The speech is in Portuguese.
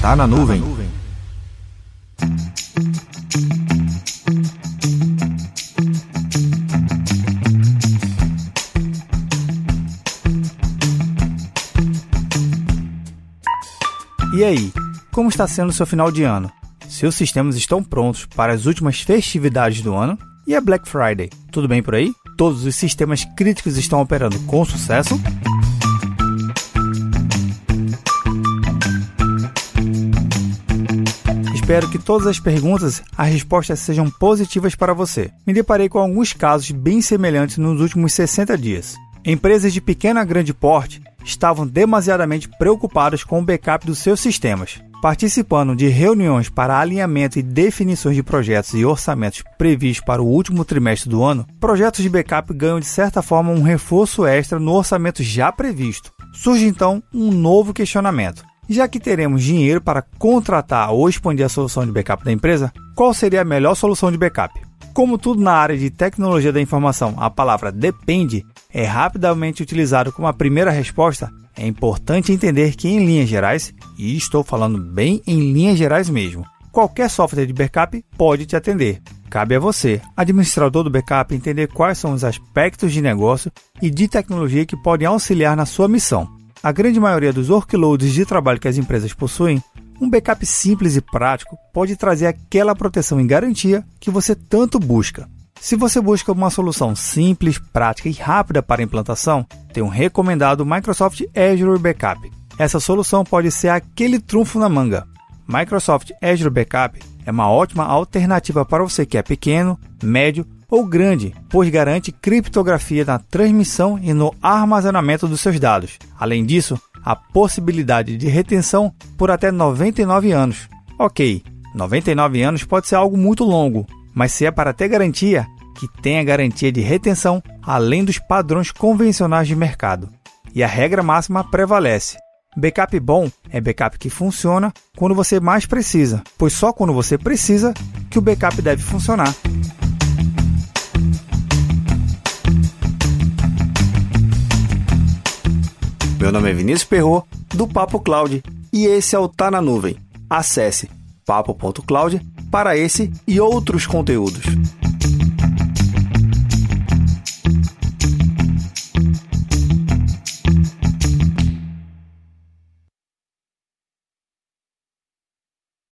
Tá na nuvem. E aí, como está sendo o seu final de ano? Seus sistemas estão prontos para as últimas festividades do ano? E a Black Friday? Tudo bem por aí? Todos os sistemas críticos estão operando com sucesso? Espero que todas as perguntas, as respostas sejam positivas para você. Me deparei com alguns casos bem semelhantes nos últimos 60 dias. Empresas de pequeno a grande porte estavam demasiadamente preocupadas com o backup dos seus sistemas, participando de reuniões para alinhamento e definições de projetos e orçamentos previstos para o último trimestre do ano. Projetos de backup ganham de certa forma um reforço extra no orçamento já previsto. Surge então um novo questionamento. Já que teremos dinheiro para contratar ou expandir a solução de backup da empresa, qual seria a melhor solução de backup? Como tudo na área de tecnologia da informação, a palavra depende é rapidamente utilizado como a primeira resposta, é importante entender que, em linhas gerais, e estou falando bem em linhas gerais mesmo, qualquer software de backup pode te atender. Cabe a você, administrador do backup, entender quais são os aspectos de negócio e de tecnologia que podem auxiliar na sua missão a grande maioria dos workloads de trabalho que as empresas possuem, um backup simples e prático pode trazer aquela proteção e garantia que você tanto busca. Se você busca uma solução simples, prática e rápida para implantação, tem um recomendado Microsoft Azure Backup. Essa solução pode ser aquele trunfo na manga. Microsoft Azure Backup é uma ótima alternativa para você que é pequeno, médio ou grande, pois garante criptografia na transmissão e no armazenamento dos seus dados. Além disso, a possibilidade de retenção por até 99 anos. Ok, 99 anos pode ser algo muito longo, mas se é para ter garantia, que tenha garantia de retenção além dos padrões convencionais de mercado. E a regra máxima prevalece. Backup bom é backup que funciona quando você mais precisa, pois só quando você precisa que o backup deve funcionar. Meu nome é Vinícius Perro do Papo Cloud, e esse é o Tá na Nuvem. Acesse papo.cloud para esse e outros conteúdos.